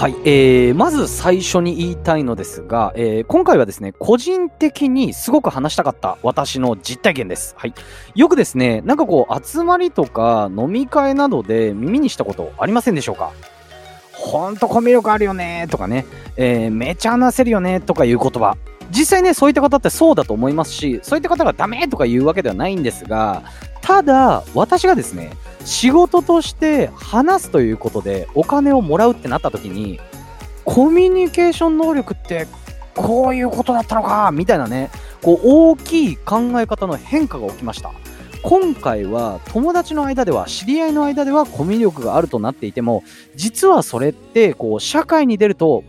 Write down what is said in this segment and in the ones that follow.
はい、えー、まず最初に言いたいのですが、えー、今回はですね、個人的にすごく話したかった私の実体験です。はい。よくですね、なんかこう、集まりとか飲み会などで耳にしたことありませんでしょうか？ほんとコミュ力あるよねとかね、えー、めちゃ話せるよねとかいう言葉。実際ね、そういった方ってそうだと思いますし、そういった方がダメとか言うわけではないんですが、ただ、私がですね、仕事として話すということでお金をもらうってなった時に、コミュニケーション能力ってこういうことだったのかみたいなね、こう大きい考え方の変化が起きました。今回は友達の間では知り合いの間ではコミュ力があるとなっていても実はそれってこう社会に出ると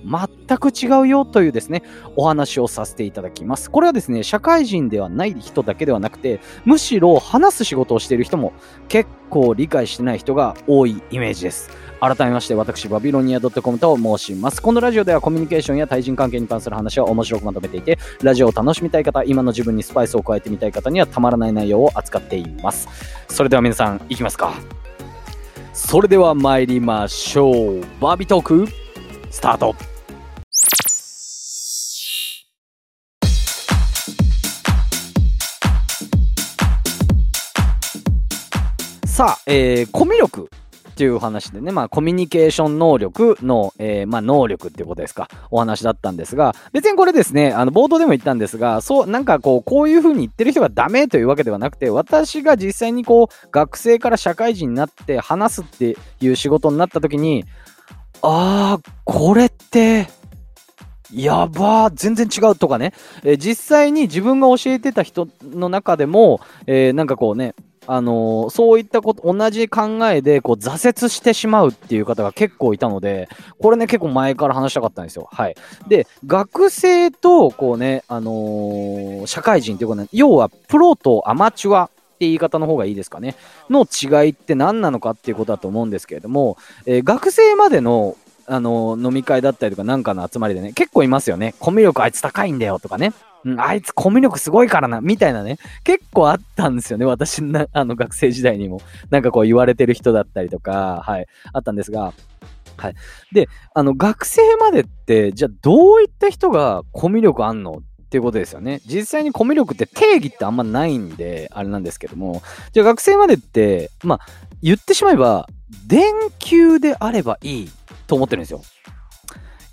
全く違うよというですねお話をさせていただきます。これはですね社会人ではない人だけではなくてむしろ話す仕事をしている人も結構理解してない人が多いイメージです。改めまして私バビロニア .com と申します。このラジオではコミュニケーションや対人関係に関する話を面白くまとめていてラジオを楽しみたい方今の自分にスパイスを加えてみたい方にはたまらない内容を扱っています。それでは皆さんいきますか。それでは参りましょう。バービトークスタート。さあ、えー、コミュ力っていう話でね、まあ、コミュニケーション能力の、えー、まあ、能力っていうことですか、お話だったんですが、別にこれですね、あの、冒頭でも言ったんですが、そう、なんかこう、こういう風に言ってる人がダメというわけではなくて、私が実際にこう、学生から社会人になって話すっていう仕事になった時に、あー、これって、やばー、全然違うとかね、えー、実際に自分が教えてた人の中でも、えー、なんかこうね、あのー、そういったこと、同じ考えでこう挫折してしまうっていう方が結構いたので、これね、結構前から話したかったんですよ。はい。で、学生と、こうね、あのー、社会人っていうことね、要はプロとアマチュアって言い方の方がいいですかね、の違いって何なのかっていうことだと思うんですけれども、えー、学生までのあの飲み会だったりとかなんかの集まりでね、結構いますよね。コミュ力あいつ高いんだよとかね。うん、あいつコミュ力すごいからな、みたいなね、結構あったんですよね、私な、あの学生時代にも。なんかこう言われてる人だったりとか、はい、あったんですが、はい。で、あの、学生までって、じゃあどういった人がコミュ力あんの？っていうことですよね。実際にコミュ力って定義ってあんまないんで、あれなんですけども、じゃあ学生までって、まあ、言ってしまえば、電球であればいいと思ってるんですよ。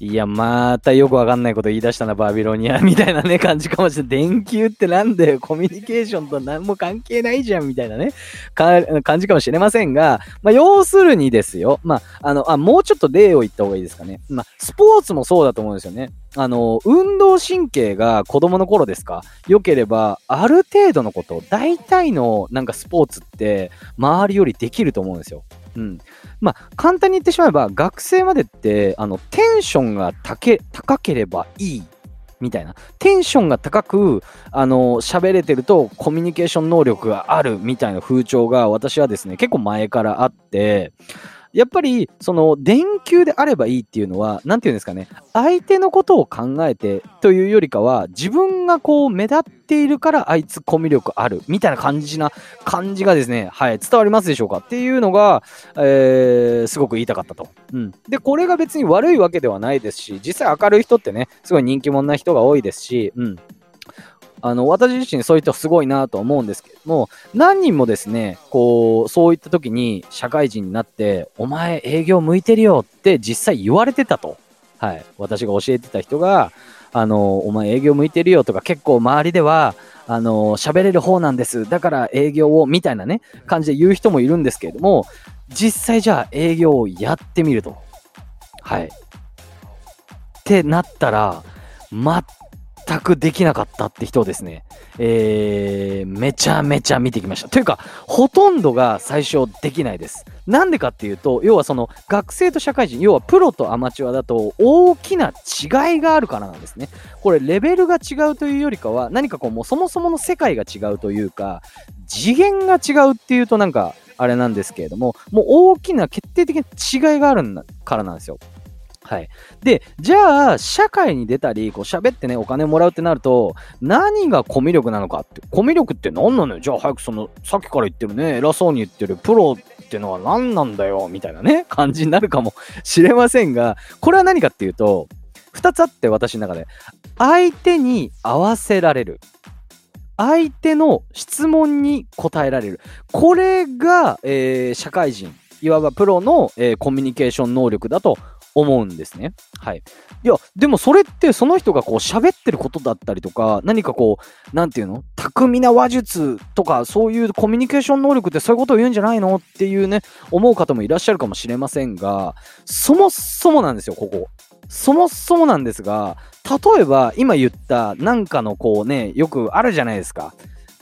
いや、またよくわかんないこと言い出したな、バビロニア、みたいなね、感じかもしれない。電球ってなんだよ、コミュニケーションと何も関係ないじゃん、みたいなね、感じかもしれませんが、まあ、要するにですよ、まあ、あの、あ、もうちょっと例を言った方がいいですかね。まあ、スポーツもそうだと思うんですよね。あの、運動神経が子供の頃ですか良ければ、ある程度のこと、大体のなんかスポーツって、周りよりできると思うんですよ。うん。まあ、簡単に言ってしまえば、学生までって、あの、テンションが高ければいいみたいな。テンションが高く、あの、喋れてるとコミュニケーション能力があるみたいな風潮が私はですね、結構前からあって、やっぱり、その、電球であればいいっていうのは、なんていうんですかね、相手のことを考えてというよりかは、自分がこう、目立っているからあいつコミュ力ある、みたいな感じな、感じがですね、はい、伝わりますでしょうかっていうのが、えー、すごく言いたかったと。うん。で、これが別に悪いわけではないですし、実際明るい人ってね、すごい人気者な人が多いですし、うん。あの、私自身そういう人すごいなと思うんですけども、何人もですね、こう、そういった時に社会人になって、お前営業向いてるよって実際言われてたと。はい。私が教えてた人が、あの、お前営業向いてるよとか結構周りでは、あの、喋れる方なんです。だから営業を、みたいなね、感じで言う人もいるんですけれども、実際じゃあ営業をやってみると。はい。ってなったら、全くできなかったって人をですね、えー、めちゃめちゃ見てきました。というか、ほとんどが最初できないです。なんでかっていうと、要はその学生と社会人、要はプロとアマチュアだと大きな違いがあるからなんですね。これレベルが違うというよりかは、何かこうもうそもそもの世界が違うというか、次元が違うっていうとなんかあれなんですけれども、もう大きな決定的な違いがあるからなんですよ。はい。で、じゃあ、社会に出たり、こう喋ってね、お金もらうってなると、何がコミュ力なのかって、コミュ力って何なのよ？じゃあ早くその、さっきから言ってるね、偉そうに言ってるプロってのは何なんだよ、みたいなね、感じになるかも しれませんが、これは何かっていうと、2つあって私の中で、相手に合わせられる。相手の質問に答えられる。これが、えー、社会人、いわばプロの、えー、コミュニケーション能力だと思うんですね。はい。いや、でもそれってその人がこう喋ってることだったりとか、何かこう、なんていうの？巧みな話術とか、そういうコミュニケーション能力ってそういうことを言うんじゃないの？っていうね、思う方もいらっしゃるかもしれませんが、そもそもなんですよ、ここ。そもそもなんですが、例えば今言ったなんかのこうね、よくあるじゃないですか。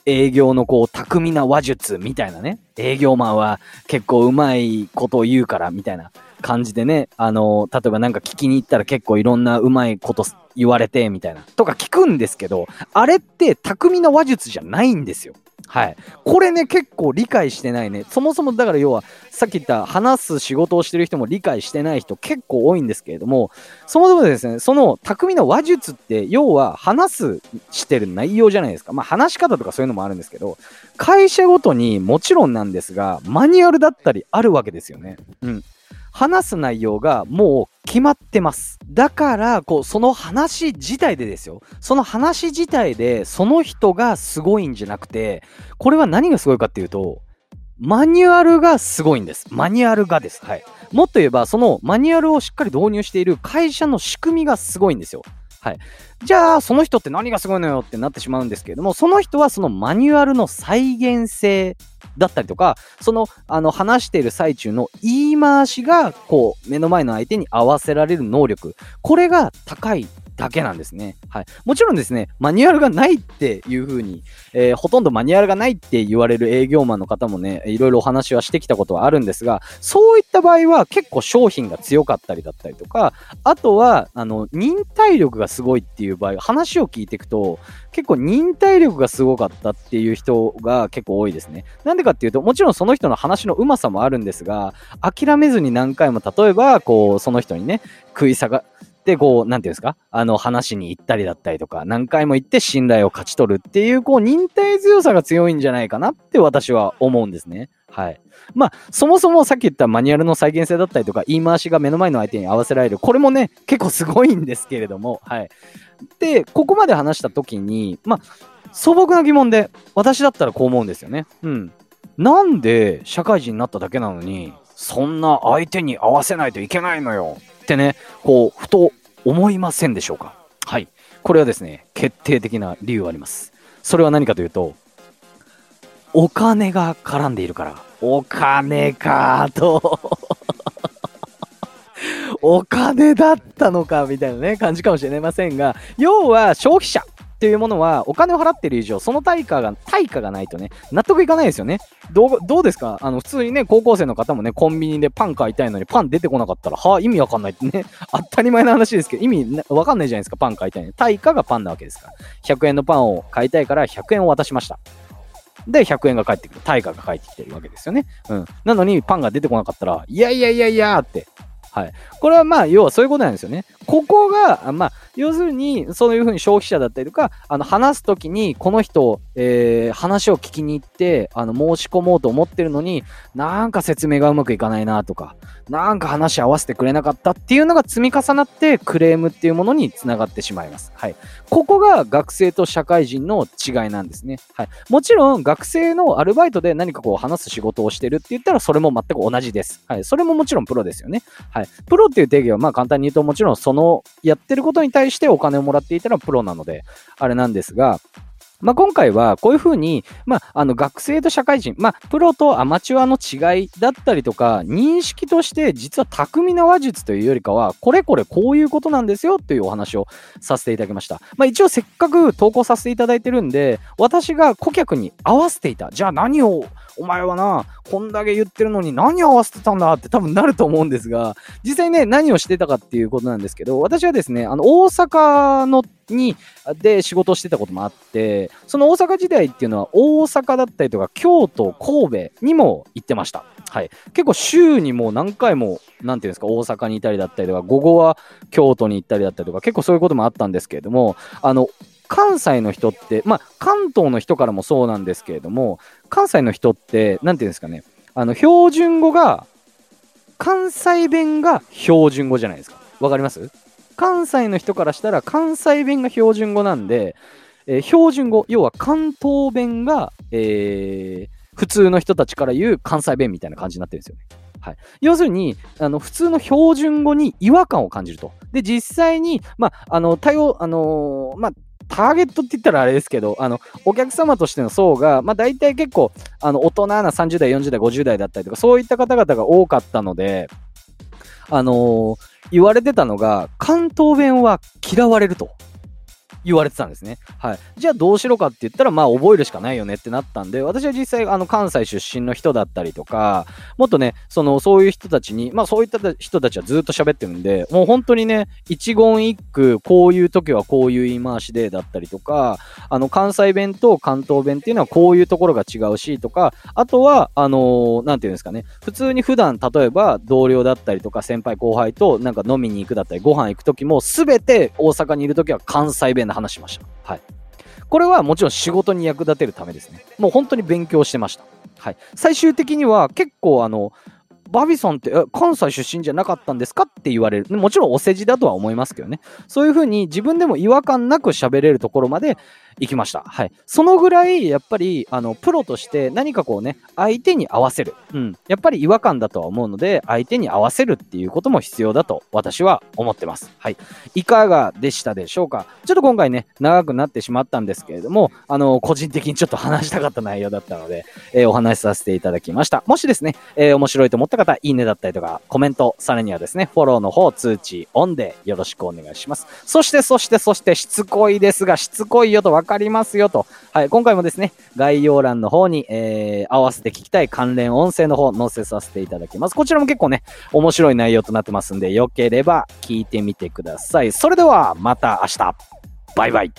営業のこう巧みな話術みたいなね。営業マンは結構うまいことを言うからみたいな。感じでね、あの、例えばなんか聞きに行ったら結構いろんなうまいこと言われて、みたいな、とか聞くんですけど、あれって巧みな話術じゃないんですよ。はい。これね、結構理解してないね。そもそもだから要は、さっき言った話す仕事をしてる人も理解してない人結構多いんですけれども、そもそもですね、その巧みな話術って、要は話すしてる内容じゃないですか。まあ話し方とかそういうのもあるんですけど、会社ごとにもちろんなんですが、マニュアルだったりあるわけですよね。うん。話す内容がもう決まってます。だから、こう、その話自体でですよ。その話自体で、その人がすごいんじゃなくて、これは何がすごいかっていうと、マニュアルがすごいんです。マニュアルがです。はい。もっと言えば、そのマニュアルをしっかり導入している会社の仕組みがすごいんですよ。はい。じゃあ、その人って何がすごいのよってなってしまうんですけれども、その人はそのマニュアルの再現性だったりとか、その、あの、話している最中の言い回しが、こう、目の前の相手に合わせられる能力。これが高いだけなんですね。はい。もちろんですね、マニュアルがないっていう風に、えー、ほとんどマニュアルがないって言われる営業マンの方もね、いろいろお話はしてきたことはあるんですが、そういった場合は結構商品が強かったりだったりとか、あとは、あの、忍耐力がすごいっていう場合、話を聞いていくと、結構忍耐力がすごかったっていう人が結構多いですね。なんでかっていうと、もちろんその人の話のうまさもあるんですが、諦めずに何回も、例えば、こう、その人にね、食い下が、で、こう、なんていうんですか？あの、話に行ったりだったりとか、何回も行って信頼を勝ち取るっていう、こう、忍耐強さが強いんじゃないかなって私は思うんですね。はい。まあ、そもそもさっき言ったマニュアルの再現性だったりとか、言い回しが目の前の相手に合わせられる。これもね、結構すごいんですけれども、はい。で、ここまで話した時に、まあ、素朴な疑問で、私だったらこう思うんですよね。うん。なんで社会人になっただけなのに、そんな相手に合わせないといけないのよってね、こう、ふと思いませんでしょうか？はい。これはですね、決定的な理由があります。それは何かというと、お金が絡んでいるから。お金かと お金だったのかみたいなね、感じかもしれませんが、要は消費者っていうものはお金を払ってる以上、その対価が、対価がないとね、納得いかないですよね。どう、どうですか？あの、普通にね、高校生の方もね、コンビニでパン買いたいのにパン出てこなかったら、はあ、意味わかんないってね、当たり前の話ですけど、意味わかんないじゃないですか、パン買いたいのに。対価がパンなわけですから。100円のパンを買いたいから100円を渡しました。で、100円が返ってくる。対価が返ってきてるわけですよね。うん。なのに、パンが出てこなかったら、いやいやいやいやって、はい。これはまあ、要はそういうことなんですよね。ここが、まあ、要するに、そういうふうに消費者だったりとか、あの、話すときに、この人、えー、話を聞きに行って、あの、申し込もうと思ってるのに、なんか説明がうまくいかないなとか、なんか話合わせてくれなかったっていうのが積み重なって、クレームっていうものにつながってしまいます。はい。ここが学生と社会人の違いなんですね。はい。もちろん、学生のアルバイトで何かこう話す仕事をしてるって言ったら、それも全く同じです。はい。それももちろんプロですよね。はい。プロっていう定義は、まあ簡単に言うと、もちろんその、やってることに対してお金をもらっていたらプロなので、あれなんですが、まあ、今回はこういうふうに、まあ、あの学生と社会人、まあ、プロとアマチュアの違いだったりとか、認識として実は巧みな話術というよりかは、これこれこういうことなんですよというお話をさせていただきました。まあ、一応せっかく投稿させていただいてるんで、私が顧客に合わせていた。じゃあ何をお前はな、こんだけ言ってるのに何合わせてたんだって多分なると思うんですが、実際ね、何をしてたかっていうことなんですけど、私はですね、あの、大阪のに、で仕事をしてたこともあって、その大阪時代っていうのは大阪だったりとか京都、神戸にも行ってました。はい。結構週にもう何回も、なんていうんですか、大阪にいたりだったりとか、午後は京都に行ったりだったりとか、結構そういうこともあったんですけれども、あの、関西の人って、まあ、関東の人からもそうなんですけれども、関西の人って、なんていうんですかね、あの、標準語が、関西弁が標準語じゃないですか。わかります？関西の人からしたら関西弁が標準語なんで、えー、標準語、要は関東弁が、えー、普通の人たちから言う関西弁みたいな感じになってるんですよね。はい、要するにあの普通の標準語に違和感を感じると。で実際に、まあ、あの対応、あの、まあ、ターゲットって言ったらあれですけど、あの、お客様としての層が、まあ大体結構、あの、大人な30代、40代、50代だったりとか、そういった方々が多かったので、あのー、言われてたのが、関東弁は嫌われると。言われてたんですね。はい。じゃあどうしろかって言ったら、まあ覚えるしかないよねってなったんで、私は実際、あの、関西出身の人だったりとか、もっとね、その、そういう人たちに、まあそういった人たちはずっと喋ってるんで、もう本当にね、一言一句、こういう時はこういう言い回しでだったりとか、あの、関西弁と関東弁っていうのはこういうところが違うしとか、あとは、あのー、なんていうんですかね、普通に普段、例えば同僚だったりとか、先輩後輩となんか飲みに行くだったり、ご飯行く時も、すべて大阪にいる時は関西弁で話しました。はい。これはもちろん仕事に役立てるためですね。もう本当に勉強してました。はい。最終的には結構あの、バビソンって関西出身じゃなかったんですかって言われる。もちろんお世辞だとは思いますけどね。そういうふうに自分でも違和感なく喋れるところまで行きました。はい。そのぐらい、やっぱり、あの、プロとして何かこうね、相手に合わせる。うん。やっぱり違和感だとは思うので、相手に合わせるっていうことも必要だと私は思ってます。はい。いかがでしたでしょうか？ちょっと今回ね、長くなってしまったんですけれども、あの、個人的にちょっと話したかった内容だったので、えー、お話しさせていただきました。もしですね、えー、面白いと思った方、いいねだったりとか、コメント、さらにはですね、フォローの方、通知、オンでよろしくお願いします。そして、そして、そして、しつこいですが、しつこいよとわかりますよと、はい、今回もですね、概要欄の方に、えー、合わせて聞きたい関連音声の方載せさせていただきます。こちらも結構ね、面白い内容となってますんで、よければ聞いてみてください。それでは、また明日。バイバイ。